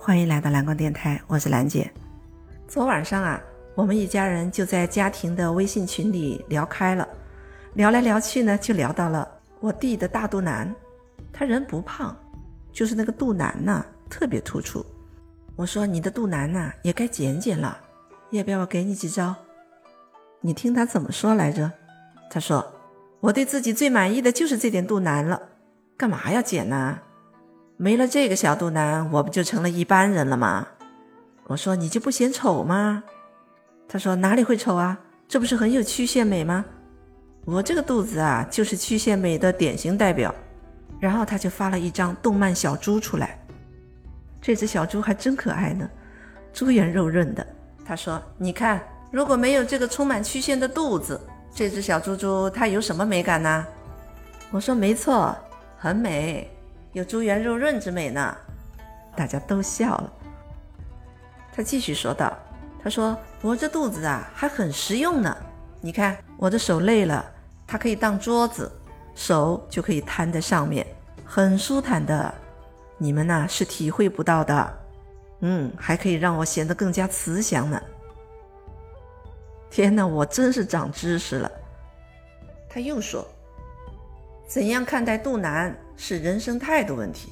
欢迎来到蓝光电台，我是兰姐。昨晚上啊，我们一家人就在家庭的微信群里聊开了，聊来聊去呢，就聊到了我弟的大肚腩。他人不胖，就是那个肚腩呐特别突出。我说你的肚腩呐也该减减了，要不要我给你几招？你听他怎么说来着？他说我对自己最满意的就是这点肚腩了，干嘛要减呢？没了这个小肚腩，我不就成了一般人了吗？我说你就不嫌丑吗？他说哪里会丑啊？这不是很有曲线美吗？我这个肚子啊，就是曲线美的典型代表。然后他就发了一张动漫小猪出来，这只小猪还真可爱呢，猪圆肉润的。他说：“你看，如果没有这个充满曲线的肚子，这只小猪猪它有什么美感呢？”我说：“没错，很美。”有珠圆肉润之美呢，大家都笑了。他继续说道：“他说我这肚子啊还很实用呢，你看我的手累了，它可以当桌子，手就可以摊在上面，很舒坦的。你们呐是体会不到的，嗯，还可以让我显得更加慈祥呢。天哪，我真是长知识了。”他又说。怎样看待肚腩是人生态度问题。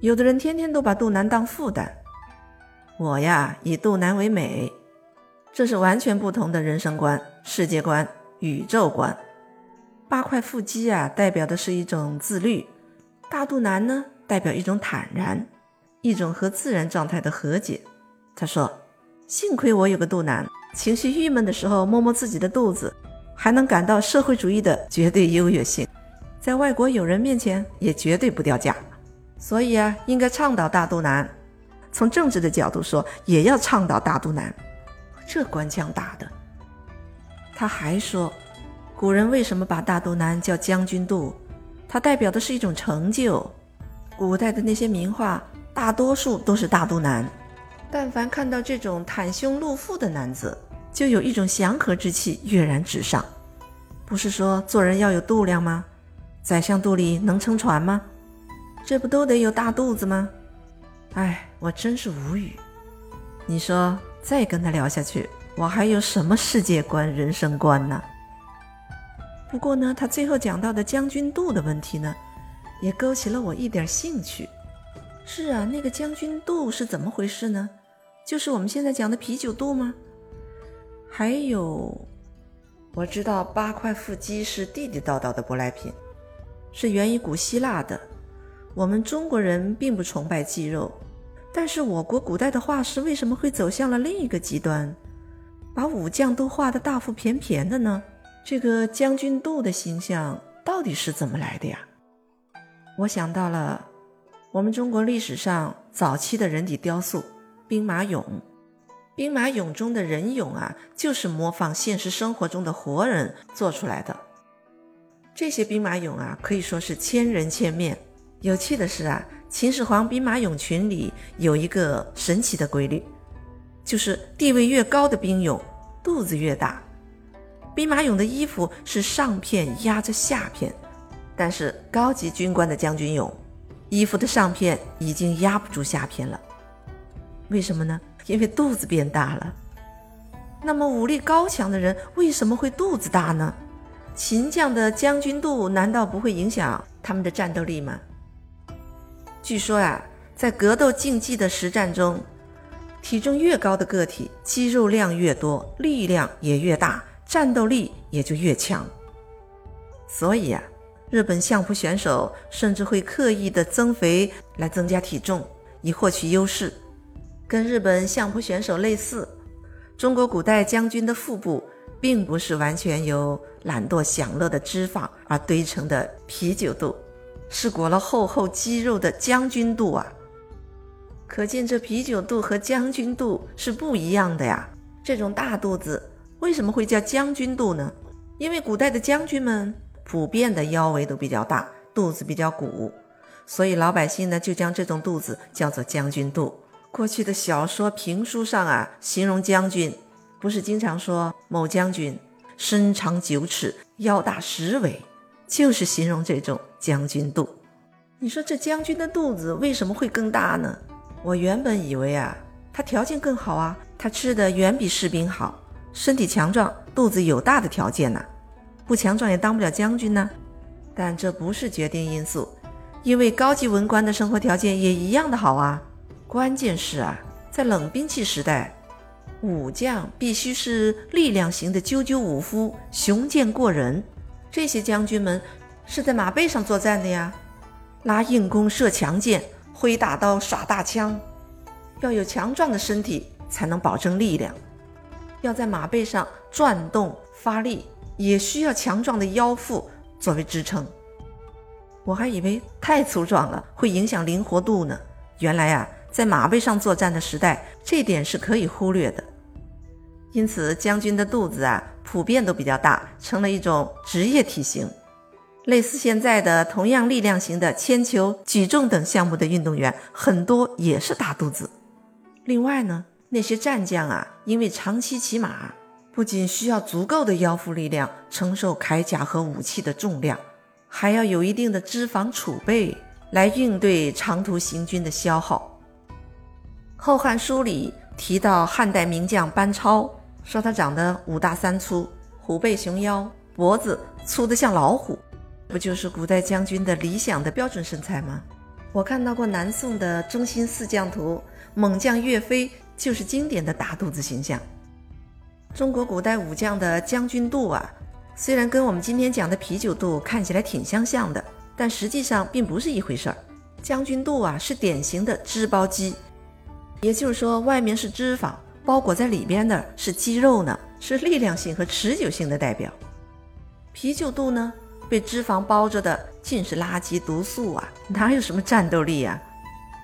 有的人天天都把肚腩当负担，我呀以肚腩为美，这是完全不同的人生观、世界观、宇宙观。八块腹肌啊，代表的是一种自律；大肚腩呢，代表一种坦然，一种和自然状态的和解。他说：“幸亏我有个肚腩，情绪郁闷的时候摸摸自己的肚子。”还能感到社会主义的绝对优越性，在外国友人面前也绝对不掉价。所以啊，应该倡导大肚腩。从政治的角度说，也要倡导大肚腩。这官腔打的。他还说，古人为什么把大肚腩叫将军肚？它代表的是一种成就。古代的那些名画，大多数都是大肚腩。但凡看到这种袒胸露腹的男子，就有一种祥和之气跃然纸上，不是说做人要有度量吗？宰相肚里能撑船吗？这不都得有大肚子吗？哎，我真是无语。你说再跟他聊下去，我还有什么世界观、人生观呢？不过呢，他最后讲到的将军肚的问题呢，也勾起了我一点兴趣。是啊，那个将军肚是怎么回事呢？就是我们现在讲的啤酒肚吗？还有，我知道八块腹肌是地地道道的舶来品，是源于古希腊的。我们中国人并不崇拜肌肉，但是我国古代的画师为什么会走向了另一个极端，把武将都画得大腹便便的呢？这个将军肚的形象到底是怎么来的呀？我想到了我们中国历史上早期的人体雕塑——兵马俑。兵马俑中的人俑啊，就是模仿现实生活中的活人做出来的。这些兵马俑啊，可以说是千人千面。有趣的是啊，秦始皇兵马俑群里有一个神奇的规律，就是地位越高的兵俑肚子越大。兵马俑的衣服是上片压着下片，但是高级军官的将军俑，衣服的上片已经压不住下片了。为什么呢？因为肚子变大了。那么武力高强的人为什么会肚子大呢？秦将的将军肚难道不会影响他们的战斗力吗？据说呀，在格斗竞技的实战中，体重越高的个体，肌肉量越多，力量也越大，战斗力也就越强。所以呀，日本相扑选手甚至会刻意的增肥来增加体重，以获取优势。跟日本相扑选手类似，中国古代将军的腹部并不是完全由懒惰享乐的脂肪而堆成的啤酒肚，是裹了厚厚肌肉的将军肚啊！可见这啤酒肚和将军肚是不一样的呀。这种大肚子为什么会叫将军肚呢？因为古代的将军们普遍的腰围都比较大，肚子比较鼓，所以老百姓呢就将这种肚子叫做将军肚。过去的小说、评书上啊，形容将军，不是经常说某将军身长九尺，腰大十围，就是形容这种将军肚。你说这将军的肚子为什么会更大呢？我原本以为啊，他条件更好啊，他吃的远比士兵好，身体强壮，肚子有大的条件呢。不强壮也当不了将军呢。但这不是决定因素，因为高级文官的生活条件也一样的好啊。关键是啊，在冷兵器时代，武将必须是力量型的赳赳武夫，雄健过人。这些将军们是在马背上作战的呀，拉硬弓，射强箭。挥大刀耍大枪，要有强壮的身体才能保证力量；要在马背上转动发力，也需要强壮的腰腹作为支撑。我还以为太粗壮了会影响灵活度呢，原来啊，在马背上作战的时代，这点是可以忽略的。因此，将军的肚子啊，普遍都比较大，成了一种职业体型。类似现在的同样力量型的铅球、举重等项目的运动员，很多也是大肚子。另外呢，那些战将啊，因为长期骑马，不仅需要足够的腰腹力量承受铠甲和武器的重量，还要有一定的脂肪储备来应对长途行军的消耗。《后汉书》里提到汉代名将班超，说他长得五大三粗，虎背熊腰，脖子粗得像老虎。不就是古代将军的理想的标准身材吗？我看到过南宋的《中心四将图》，猛将岳飞就是经典的大肚子形象。中国古代武将的将军肚啊，虽然跟我们今天讲的啤酒肚看起来挺相像的，但实际上并不是一回事儿。将军肚啊是典型的脂包肌，也就是说外面是脂肪包裹在里边的是肌肉呢，是力量性和持久性的代表。啤酒肚呢？被脂肪包着的尽是垃圾毒素啊，哪有什么战斗力啊？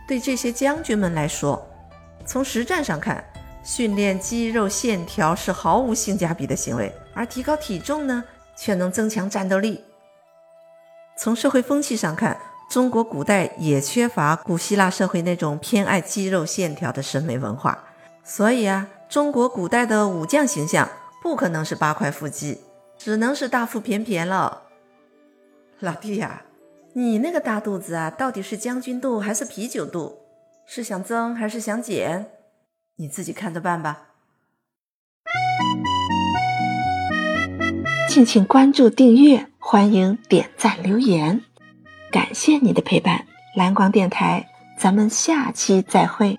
对这些将军们来说，从实战上看，训练肌肉线条是毫无性价比的行为，而提高体重呢，却能增强战斗力。从社会风气上看，中国古代也缺乏古希腊社会那种偏爱肌肉线条的审美文化，所以啊，中国古代的武将形象不可能是八块腹肌，只能是大腹便便了。老弟呀，你那个大肚子啊，到底是将军肚还是啤酒肚？是想增还是想减？你自己看着办吧。敬请关注订阅，欢迎点赞留言，感谢你的陪伴。蓝光电台，咱们下期再会。